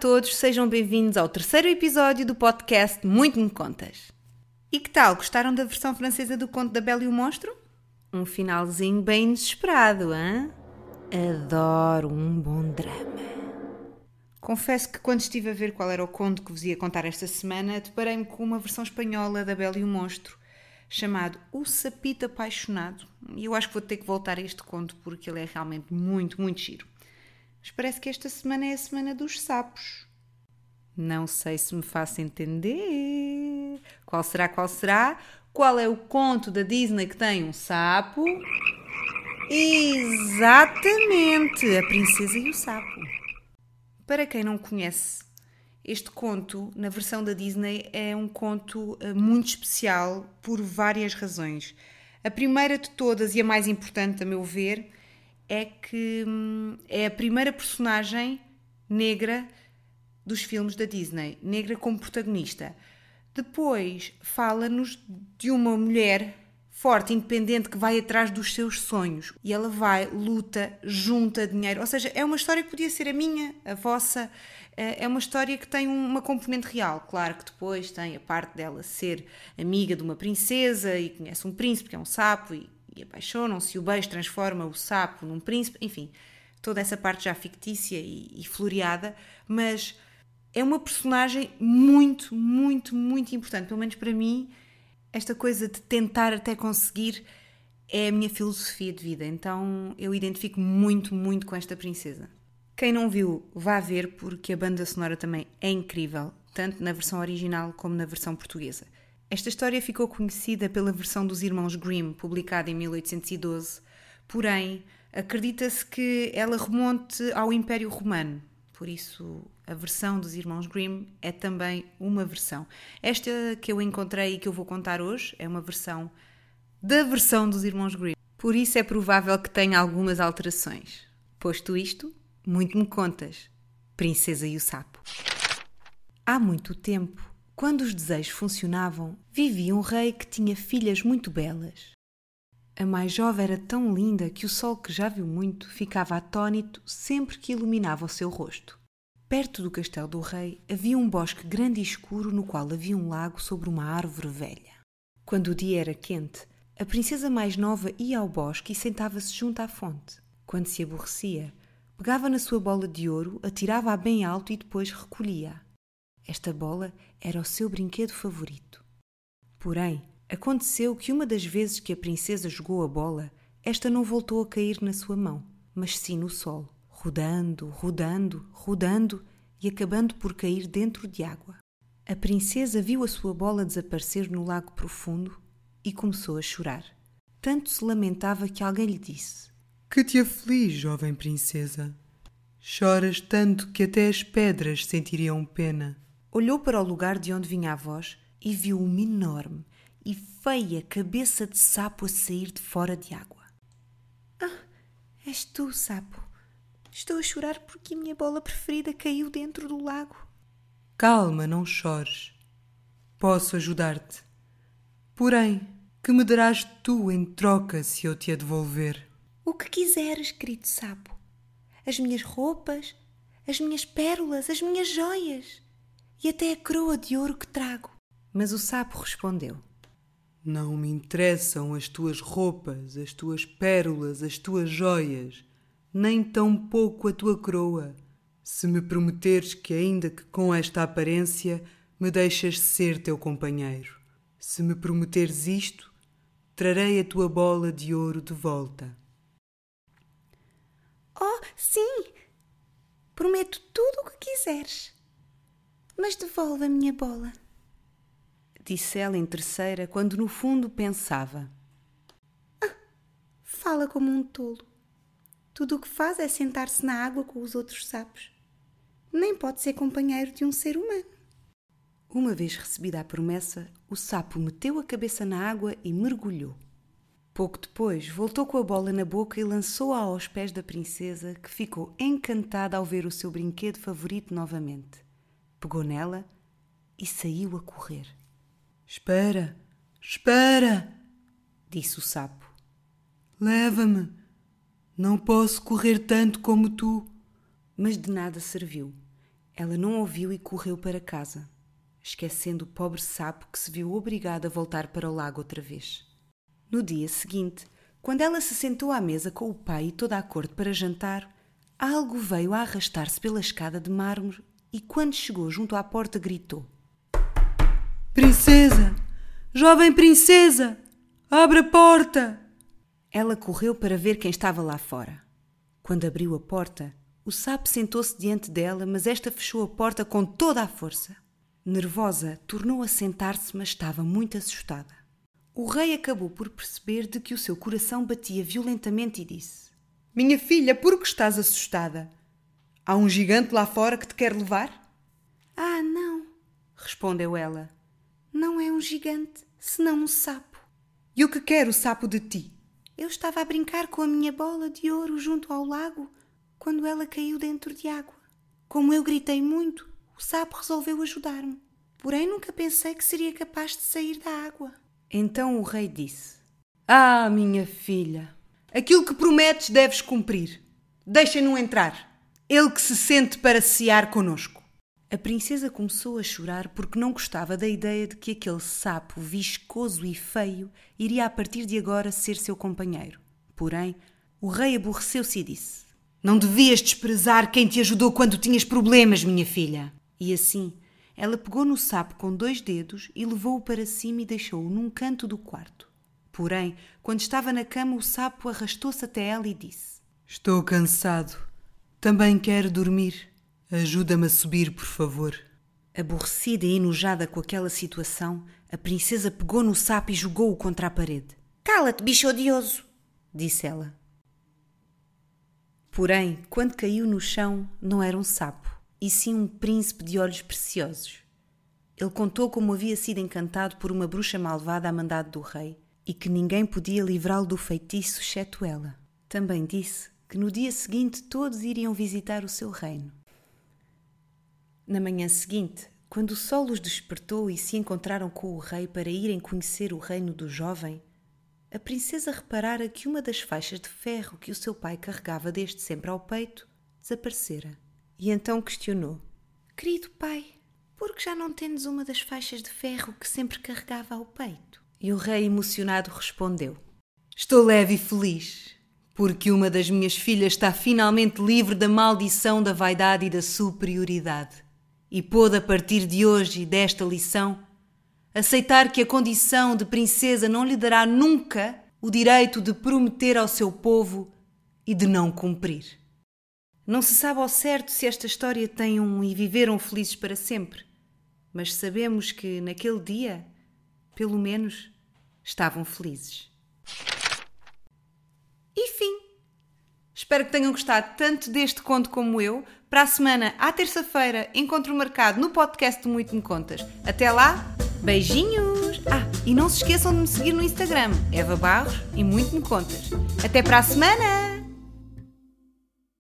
todos, sejam bem-vindos ao terceiro episódio do podcast Muito Me Contas. E que tal? Gostaram da versão francesa do conto da Bela e o Monstro? Um finalzinho bem inesperado, hein? Adoro um bom drama. Confesso que quando estive a ver qual era o conto que vos ia contar esta semana, deparei-me com uma versão espanhola da Bela e o Monstro, chamado O Sapito Apaixonado. E eu acho que vou ter que voltar a este conto porque ele é realmente muito, muito giro. Mas parece que esta semana é a semana dos sapos. Não sei se me faço entender. Qual será, qual será? Qual é o conto da Disney que tem um sapo? Exatamente! A Princesa e o Sapo. Para quem não conhece, este conto, na versão da Disney, é um conto eh, muito especial por várias razões. A primeira de todas e a mais importante, a meu ver, é que hum, é a primeira personagem negra dos filmes da Disney, negra como protagonista. Depois fala-nos de uma mulher forte, independente, que vai atrás dos seus sonhos. E ela vai, luta, junta dinheiro. Ou seja, é uma história que podia ser a minha, a vossa. É uma história que tem uma componente real. Claro que depois tem a parte dela ser amiga de uma princesa e conhece um príncipe que é um sapo e, e apaixonam-se. O beijo transforma o sapo num príncipe. Enfim, toda essa parte já fictícia e, e floreada. Mas é uma personagem muito, muito, muito importante. Pelo menos para mim esta coisa de tentar até conseguir é a minha filosofia de vida. Então eu identifico muito, muito com esta princesa. Quem não viu, vá ver, porque a banda sonora também é incrível, tanto na versão original como na versão portuguesa. Esta história ficou conhecida pela versão dos Irmãos Grimm, publicada em 1812, porém, acredita-se que ela remonte ao Império Romano. Por isso, a versão dos Irmãos Grimm é também uma versão. Esta que eu encontrei e que eu vou contar hoje é uma versão da versão dos Irmãos Grimm. Por isso é provável que tenha algumas alterações. Posto isto, muito me contas. Princesa e o Sapo. Há muito tempo, quando os desejos funcionavam, vivia um rei que tinha filhas muito belas. A mais jovem era tão linda que o sol, que já viu muito, ficava atônito sempre que iluminava o seu rosto. Perto do castelo do rei havia um bosque grande e escuro no qual havia um lago sobre uma árvore velha. Quando o dia era quente, a princesa mais nova ia ao bosque e sentava-se junto à fonte. Quando se aborrecia, pegava na sua bola de ouro, atirava-a bem alto e depois recolhia. Esta bola era o seu brinquedo favorito. Porém, aconteceu que uma das vezes que a princesa jogou a bola, esta não voltou a cair na sua mão, mas sim no solo rodando, rodando, rodando e acabando por cair dentro de água. A princesa viu a sua bola desaparecer no lago profundo e começou a chorar. Tanto se lamentava que alguém lhe disse: Que te aflige, jovem princesa? Choras tanto que até as pedras sentiriam pena. Olhou para o lugar de onde vinha a voz e viu uma enorme e feia cabeça de sapo a sair de fora de água. Ah, és tu, sapo, Estou a chorar porque a minha bola preferida caiu dentro do lago. Calma, não chores. Posso ajudar-te. Porém, que me darás tu em troca se eu te a devolver? O que quiseres, querido sapo. As minhas roupas, as minhas pérolas, as minhas joias e até a coroa de ouro que trago. Mas o sapo respondeu: Não me interessam as tuas roupas, as tuas pérolas, as tuas joias nem tão pouco a tua coroa, se me prometeres que, ainda que com esta aparência, me deixas ser teu companheiro. Se me prometeres isto, trarei a tua bola de ouro de volta. Oh, sim! Prometo tudo o que quiseres. Mas devolve a minha bola. Disse ela em terceira, quando no fundo pensava: ah, Fala como um tolo. Tudo o que faz é sentar-se na água com os outros sapos. Nem pode ser companheiro de um ser humano. Uma vez recebida a promessa, o sapo meteu a cabeça na água e mergulhou. Pouco depois, voltou com a bola na boca e lançou-a aos pés da princesa, que ficou encantada ao ver o seu brinquedo favorito novamente. Pegou nela e saiu a correr. Espera, espera! disse o sapo. Leva-me, não posso correr tanto como tu. Mas de nada serviu. Ela não ouviu e correu para casa, esquecendo o pobre sapo que se viu obrigado a voltar para o lago outra vez. No dia seguinte, quando ela se sentou à mesa com o pai e toda a corte para jantar, algo veio a arrastar-se pela escada de mármore e, quando chegou junto à porta, gritou: Princesa! Jovem princesa! Abre a porta! Ela correu para ver quem estava lá fora. Quando abriu a porta, o sapo sentou-se diante dela, mas esta fechou a porta com toda a força. Nervosa, tornou a sentar-se, mas estava muito assustada. O rei acabou por perceber de que o seu coração batia violentamente e disse: Minha filha, por que estás assustada? Há um gigante lá fora que te quer levar? Ah, não, respondeu ela. Não é um gigante, senão um sapo. E o que quer o sapo de ti? Eu estava a brincar com a minha bola de ouro junto ao lago quando ela caiu dentro de água. Como eu gritei muito, o sapo resolveu ajudar-me. Porém, nunca pensei que seria capaz de sair da água. Então o rei disse: Ah, minha filha, aquilo que prometes deves cumprir. Deixem-no entrar. Ele que se sente para cear conosco. A princesa começou a chorar porque não gostava da ideia de que aquele sapo viscoso e feio iria a partir de agora ser seu companheiro. Porém, o rei aborreceu-se e disse: não devias desprezar quem te ajudou quando tinhas problemas, minha filha. E assim, ela pegou no sapo com dois dedos e levou-o para cima e deixou-o num canto do quarto. Porém, quando estava na cama, o sapo arrastou-se até ela e disse: Estou cansado. Também quero dormir. Ajuda-me a subir, por favor. Aborrecida e enojada com aquela situação, a princesa pegou no sapo e jogou-o contra a parede. Cala-te, bicho odioso! disse ela. Porém, quando caiu no chão, não era um sapo, e sim um príncipe de olhos preciosos. Ele contou como havia sido encantado por uma bruxa malvada a mandado do rei e que ninguém podia livrá-lo do feitiço exceto ela. Também disse que no dia seguinte todos iriam visitar o seu reino. Na manhã seguinte, quando o sol os despertou e se encontraram com o rei para irem conhecer o reino do jovem, a princesa reparara que uma das faixas de ferro que o seu pai carregava desde sempre ao peito desaparecera. E então questionou: Querido pai, por que já não tendes uma das faixas de ferro que sempre carregava ao peito? E o rei, emocionado, respondeu: Estou leve e feliz, porque uma das minhas filhas está finalmente livre da maldição da vaidade e da superioridade. E pôde, a partir de hoje e desta lição, aceitar que a condição de princesa não lhe dará nunca o direito de prometer ao seu povo e de não cumprir. Não se sabe ao certo se esta história tem um e viveram felizes para sempre, mas sabemos que naquele dia, pelo menos, estavam felizes. E fim! Espero que tenham gostado tanto deste conto como eu. Para a semana, à terça-feira, encontro marcado no podcast do Muito Me Contas. Até lá! Beijinhos! Ah, e não se esqueçam de me seguir no Instagram, Eva Barros e Muito Me Contas. Até para a semana!